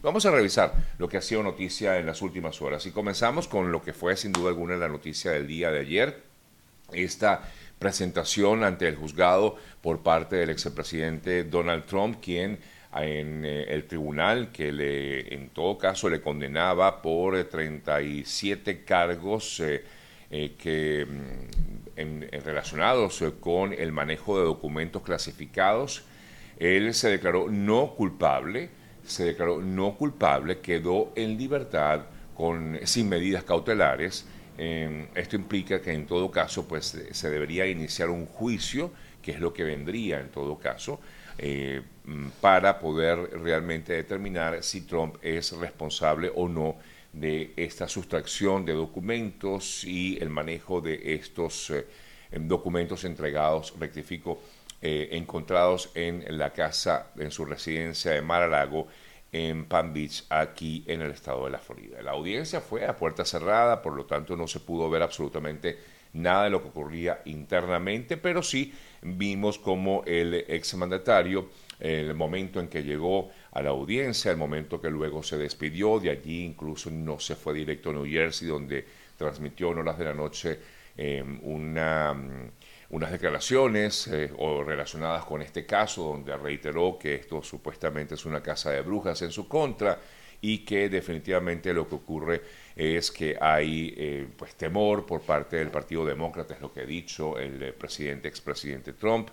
Vamos a revisar lo que ha sido noticia en las últimas horas y comenzamos con lo que fue sin duda alguna la noticia del día de ayer, esta presentación ante el juzgado por parte del expresidente Donald Trump, quien en eh, el tribunal que le, en todo caso le condenaba por 37 cargos eh, eh, que, mm, relacionados con el manejo de documentos clasificados. Él se declaró no culpable, se declaró no culpable, quedó en libertad con, sin medidas cautelares. esto implica que en todo caso pues, se debería iniciar un juicio, que es lo que vendría en todo caso, eh, mm, para poder realmente determinar si Trump es responsable o no de esta sustracción de documentos y el manejo de estos eh, em, documentos entregados, rectifico, eh, encontrados en la casa, en su residencia de Mar-a-Lago, en Palm Beach, aquí en el estado de la Florida. La audiencia fue a puerta cerrada, por lo tanto no se pudo ver absolutamente nada de lo que ocurría internamente, pero sí vimos como el exmandatario, el momento en que llegó a la audiencia, el momento que luego se despidió, de allí incluso no se fue directo a New Jersey, donde transmitió en horas de la noche em, una, unas declaraciones eh, o relacionadas con este caso, donde reiteró que esto supuestamente es una casa de brujas en su contra y que definitivamente lo que ocurre es que hay eh, pues temor por parte del Partido Demócrata, es lo que ha dicho el eh, presidente, expresidente Trump,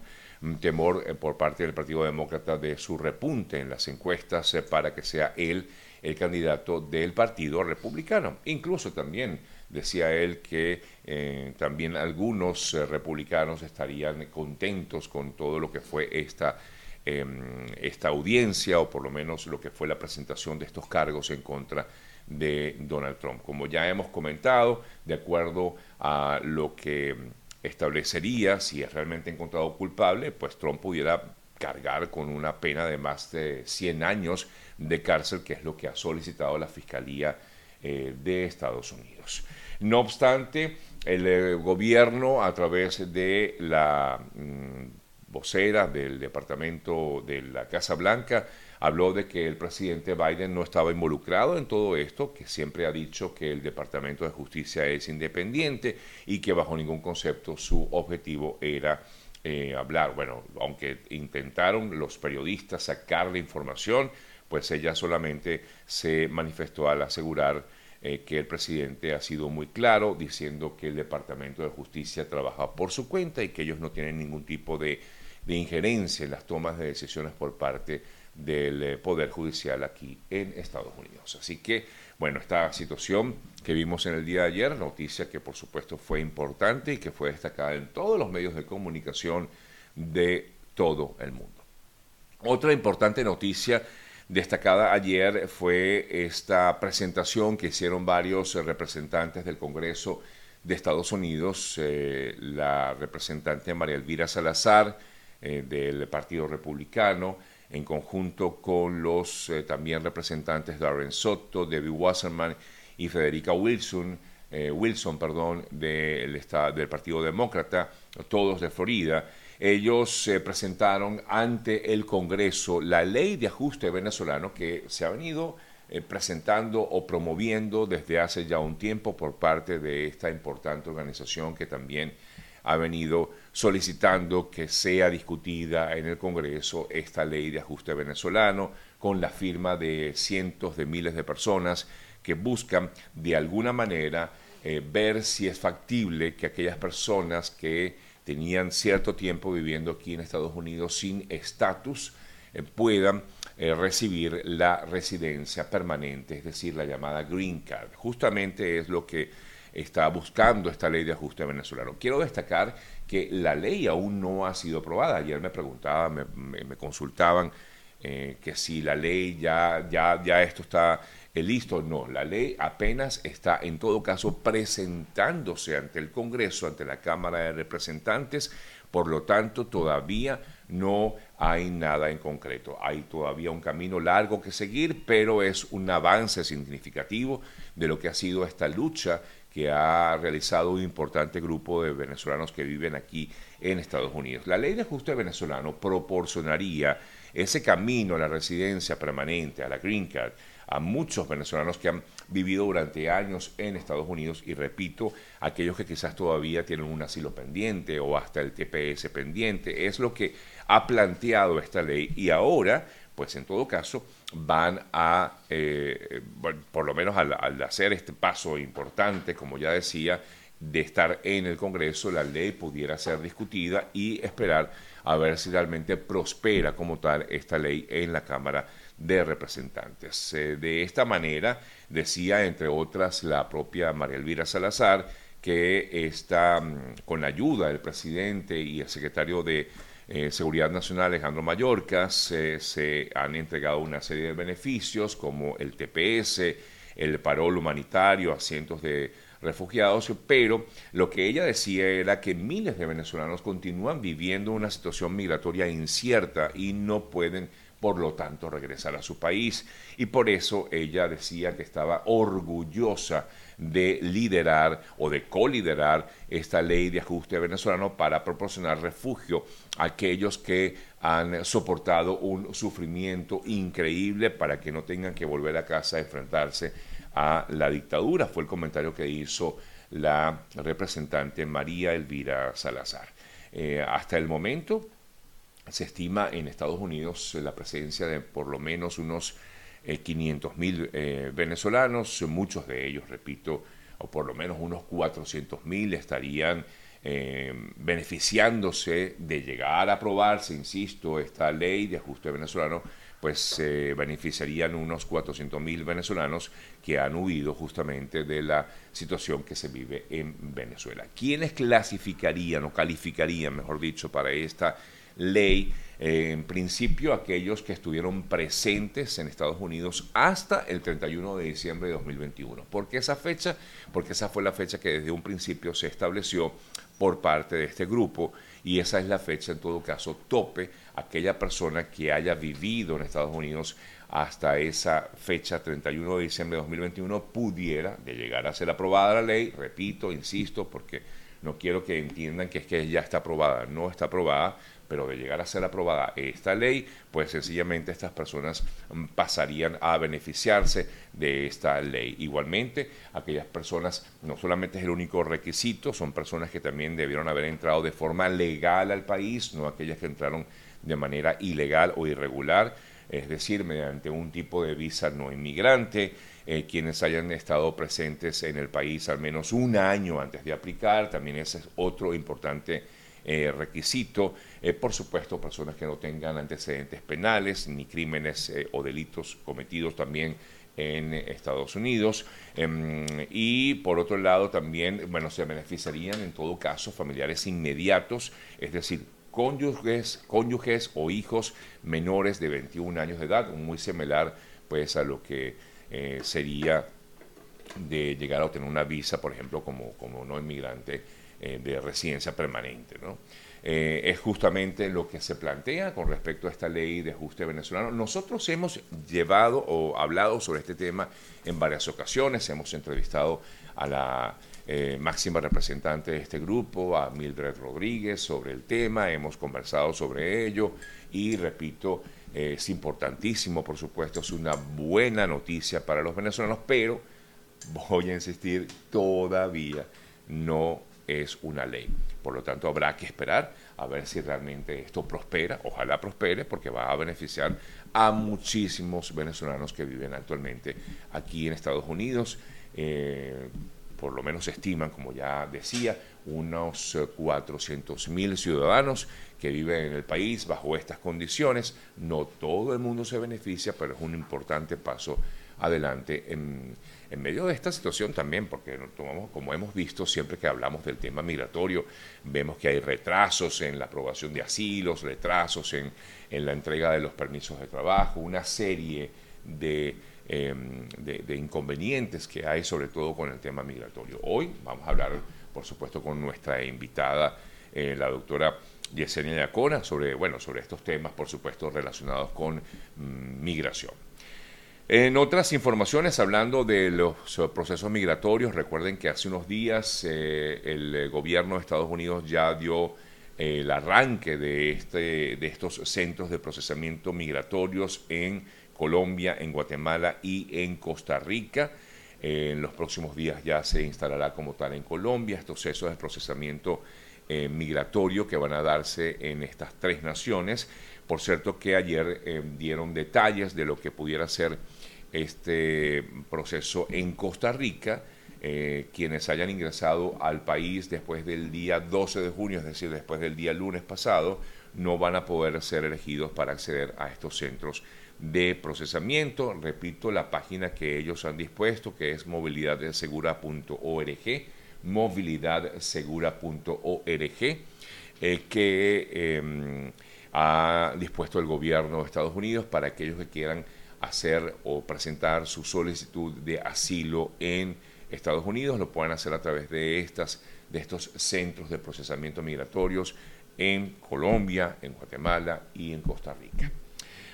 temor por parte del Partido Demócrata de su repunte en las encuestas para que sea él el candidato del Partido Republicano. Incluso también decía él que también algunos republicanos estarían contentos con todo lo que fue esta em, esta audiencia o por lo menos lo que fue la presentación de estos cargos en contra de Donald Trump. Como ya hemos comentado, de acuerdo a lo que establecería si es realmente encontrado culpable, pues Trump pudiera cargar con una pena de más de 100 años de cárcel, que es lo que ha solicitado la Fiscalía eh, de Estados Unidos. No obstante, el eh, gobierno, a través de la mm, vocera del Departamento de la Casa Blanca, habló de que el presidente Biden no estaba involucrado en todo esto, que siempre ha dicho que el Departamento de Justicia es independiente y que bajo ningún concepto su objetivo era eh, hablar. Bueno, aunque intentaron los periodistas sacar la información, pues ella solamente se manifestó al asegurar eh, que el presidente ha sido muy claro diciendo que el Departamento de Justicia trabaja por su cuenta y que ellos no tienen ningún tipo de, de injerencia en las tomas de decisiones por parte del eh, Poder Judicial aquí en Estados Unidos. Así que, bueno, esta situación que vimos en el día de ayer, noticia que por supuesto fue importante y que fue destacada en todos los medios de comunicación de todo el mundo. Otra importante noticia destacada ayer fue esta presentación que hicieron varios representantes del Congreso de Estados Unidos, eh, la representante María Elvira Salazar eh, del Partido Republicano, en conjunto con los eh, también representantes Darren Soto, Debbie Wasserman y Federica Wilson, eh, Wilson perdón, del, del Partido Demócrata, todos de Florida. Ellos se presentaron ante el Congreso. La ley de ajuste venezolano que se ha venido eh, presentando o promoviendo desde hace ya un tiempo por parte de esta importante organización que también ha venido solicitando que sea discutida en el Congreso esta ley de ajuste venezolano con la firma de cientos de miles de personas que buscan de alguna manera eh, ver si es factible que aquellas personas que tenían cierto tiempo viviendo aquí en Estados Unidos sin estatus eh, puedan eh, recibir la residencia permanente, es decir, la llamada green card. Justamente es lo que está buscando esta ley de ajuste venezolano. Quiero destacar que la ley aún no ha sido aprobada. Ayer me preguntaban, me, consultaban eh, que si la ley ya, ya, ya esto está eh, listo. No, la ley apenas está en todo caso presentándose ante el Congreso, ante la Cámara de Representantes. Por lo tanto, todavía no hay nada en concreto. Hay todavía un camino largo que seguir, pero es un avance significativo de lo que ha sido esta lucha que ha realizado un importante grupo de venezolanos que viven aquí en Estados Unidos. La ley de ajuste venezolano proporcionaría ese camino a la residencia permanente, a la green card, a muchos venezolanos que han vivido durante años en Estados Unidos. Y repito, aquellos que quizás todavía tienen un asilo pendiente o hasta el TPS pendiente, es lo que ha planteado esta ley. Y ahora, pues en todo caso, van a, eh, por lo menos al, al hacer este paso importante, como ya decía, de estar en el Congreso, la ley pudiera ser discutida y esperar a ver si realmente prospera como tal esta ley en la Cámara de Representantes. Eh, de esta manera, decía entre otras la propia María Elvira Salazar, que está mm, con la ayuda del presidente y el secretario de eh, Seguridad Nacional Alejandro Mayorkas, se han entregado una serie de beneficios como el TPS, el parol humanitario a cientos de refugiados, pero lo que ella decía era que miles de venezolanos continúan viviendo una situación migratoria incierta y no pueden por lo tanto regresar a su país. Y por eso ella decía que estaba orgullosa de liderar o de coliderar esta ley de ajuste venezolano para proporcionar refugio a aquellos que han soportado un sufrimiento increíble para que no tengan que volver a casa a enfrentarse a la dictadura. Fue el comentario que hizo la representante María Elvira Salazar. Eh, hasta el momento se estima en Estados Unidos la presencia de por lo menos unos 500 eh, mil eh, venezolanos, muchos de ellos, repito, o por lo menos unos 400 mil estarían beneficiándose de llegar a aprobarse, insisto, esta ley de ajuste venezolano pues se beneficiarían unos 400.000 venezolanos que han huido justamente de la situación que se vive en Venezuela. ¿Quiénes clasificarían o calificarían, mejor dicho, para esta ley? Eh, en principio, aquellos que estuvieron presentes en Estados Unidos hasta el 31 de diciembre de 2021. ¿Por qué esa fecha? Porque esa fue la fecha que desde un principio se estableció por parte de este grupo y esa es la fecha en todo caso tope, aquella persona que haya vivido en Estados Unidos hasta esa fecha 31 de diciembre de 2021 pudiera de llegar a ser aprobada la ley, repito, insisto, porque no quiero que entiendan que es que ya está aprobada, no está aprobada, pero de llegar a ser aprobada esta ley, pues sencillamente estas personas mm, pasarían a beneficiarse de esta ley. Igualmente, aquellas personas, no solamente es el único requisito, son personas que también debieron haber entrado de forma legal al país, no aquellas que entraron de manera ilegal o irregular, es decir, mediante un tipo de visa no inmigrante, eh, quienes hayan estado presentes en el país al menos un año antes de aplicar, también ese es otro importante eh, requisito. Eh, por supuesto, personas que no tengan antecedentes penales ni crímenes o delitos cometidos también en Estados Unidos. Em, y por otro lado, también, bueno, se beneficiarían en todo caso familiares inmediatos, es decir, cónyuges, cónyuges o hijos menores de 21 años de edad, muy similar pues a lo que sería de llegar a obtener una visa, por ejemplo, como, como no inmigrante eh, de residencia permanente. ¿no? Eh, es justamente lo que se plantea con respecto a esta ley de ajuste venezolano. Nosotros hemos llevado o hablado sobre este tema en varias ocasiones, hemos entrevistado a la eh, máxima representante de este grupo, a Mildred Rodríguez, sobre el tema, hemos conversado sobre ello y repito, es importantísimo, por supuesto, es una buena noticia para los venezolanos, pero voy a insistir, todavía no es una ley. Por lo tanto, habrá que esperar a ver si realmente esto prospera. Ojalá prospere porque va a beneficiar a muchísimos venezolanos que viven actualmente aquí en Estados Unidos. Eh, por lo menos se estiman, como ya decía, unos 400 mil ciudadanos que viven en el país bajo estas condiciones. No todo el mundo se beneficia, pero es un importante paso adelante en medio de esta situación también, porque tomamos, como hemos visto siempre que hablamos del tema migratorio, vemos que hay retrasos en la aprobación de asilos, retrasos en, la entrega de los permisos de trabajo, una serie em, de, inconvenientes que hay, sobre todo con el tema migratorio. Hoy vamos a hablar, por supuesto, con nuestra invitada, eh, la doctora Yesenia Yacona, sobre, bueno, sobre estos temas, por supuesto, relacionados con mm, migración. En otras informaciones, hablando de los procesos migratorios, recuerden que hace unos días eh, el gobierno de Estados Unidos ya dio el arranque de, este, de estos centros de procesamiento migratorios en Colombia, en Guatemala y en Costa Rica. en los próximos días ya se instalará como tal en Colombia estos centros de procesamiento eh, migratorio que van a darse en estas tres naciones. Por cierto que ayer eh, dieron detalles de lo que pudiera ser este proceso en Costa Rica. Eh, quienes hayan ingresado al país después del día 12 de junio, es decir, después del día lunes pasado, no van a poder ser elegidos para acceder a estos centros de procesamiento. Repito, la página que ellos han dispuesto, que es movilidadsegura.org, movilidadsegura.org, eh, que em, ha dispuesto el gobierno de Estados Unidos para aquellos que quieran hacer o presentar su solicitud de asilo en Estados Unidos, lo pueden hacer a través de, estas, de estos centros de procesamiento migratorios en Colombia, en Guatemala y en Costa Rica.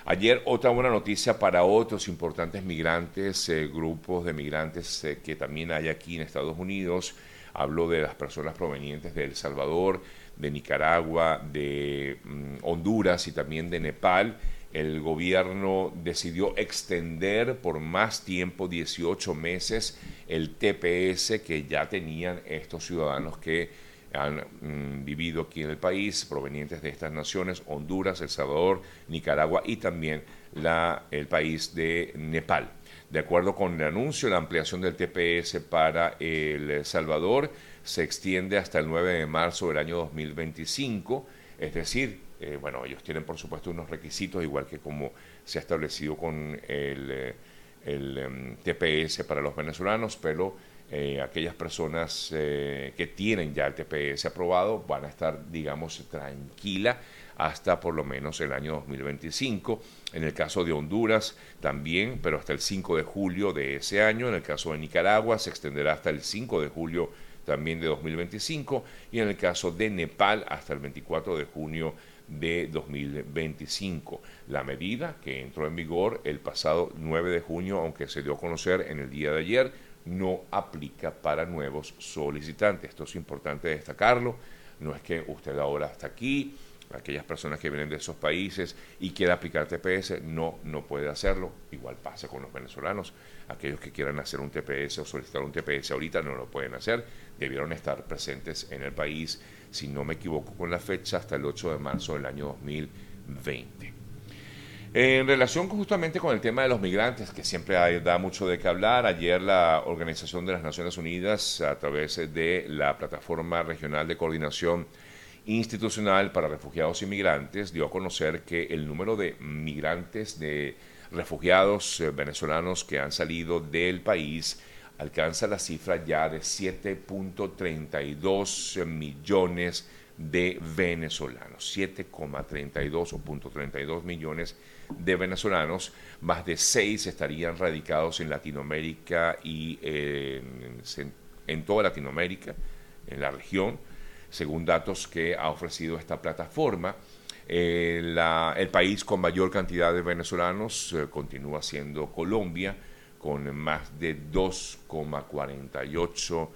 Ayer otra buena noticia para otros importantes migrantes, eh, grupos de migrantes eh, que también hay aquí en Estados Unidos. Hablo de las personas provenientes de El Salvador, de Nicaragua, de mm, Honduras y también de Nepal el gobierno decidió extender por más tiempo, 18 meses, el TPS que ya tenían estos ciudadanos que han mm, vivido aquí en el país, provenientes de estas naciones, Honduras, El Salvador, Nicaragua y también la, el país de Nepal. De acuerdo con el anuncio, la ampliación del TPS para El Salvador se extiende hasta el 9 de marzo del año 2025, es decir, eh, bueno, ellos tienen por supuesto unos requisitos, igual que como se ha establecido con el, eh, em, TPS para los venezolanos, pero eh, aquellas personas que tienen ya el TPS aprobado van a estar, digamos, tranquila hasta por lo menos el año 2025. En el caso de Honduras también, pero hasta el 5 de julio de ese año. En el caso de Nicaragua se extenderá hasta el 5 de julio también de 2025 y en el caso de Nepal hasta el 24 de junio de 2025. La medida que entró en vigor el pasado 9 de junio, aunque se dio a conocer en el día de ayer, no aplica para nuevos solicitantes. Esto es importante destacarlo. No es que usted ahora está aquí, aquellas personas que vienen de esos países y quiera aplicar TPS, no, no puede hacerlo. Igual pasa con los venezolanos. Aquellos que quieran hacer un TPS o solicitar un TPS ahorita no lo pueden hacer. Debieron estar presentes en el país si no me equivoco con la fecha, hasta el 8 de marzo del año 2020. En relación justamente con el tema de los migrantes, que siempre da mucho de qué hablar, ayer la Organización de las Naciones Unidas, a través de la Plataforma Regional de Coordinación Institucional para Refugiados y Migrantes, dio a conocer que el número de migrantes, de refugiados eh, venezolanos que han salido del país, alcanza la cifra ya de 7.32 millones de venezolanos, 7,32 o 32 millones de venezolanos, más de 6 estarían radicados en Latinoamérica y en, toda Latinoamérica, en la región, según datos que ha ofrecido esta plataforma. Eh, el país con mayor cantidad de venezolanos eh, continúa siendo Colombia, con más de 2,48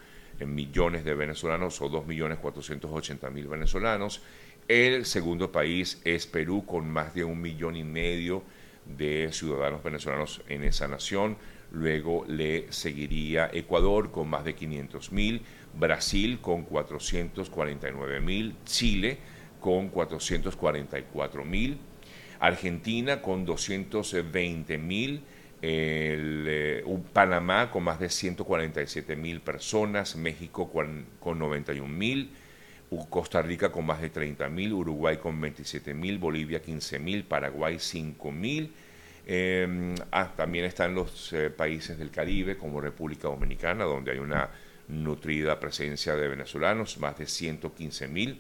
millones de venezolanos o 2.480.000 venezolanos. El segundo país es Perú con más de un millón y medio de ciudadanos venezolanos en esa nación. Luego le seguiría Ecuador con más de 500.000, Brasil con 449.000, Chile con 444.000, Argentina con 220.000, el, eh, Panamá con más de 147 mil personas, México con 91 mil, Costa Rica con más de 30 mil, Uruguay con 27 mil, Bolivia 15 mil, Paraguay 5 mil. Em, ah, también están los eh, países del Caribe como República Dominicana, donde hay una nutrida presencia de venezolanos, más de 115 mil,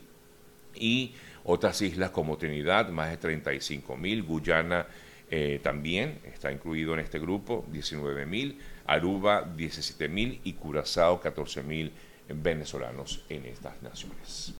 y otras islas como Trinidad, más de 35 mil, Guyana eh, también está incluido en este grupo 19.000, Aruba 17.000 y Curazao 14.000 venezolanos en estas naciones.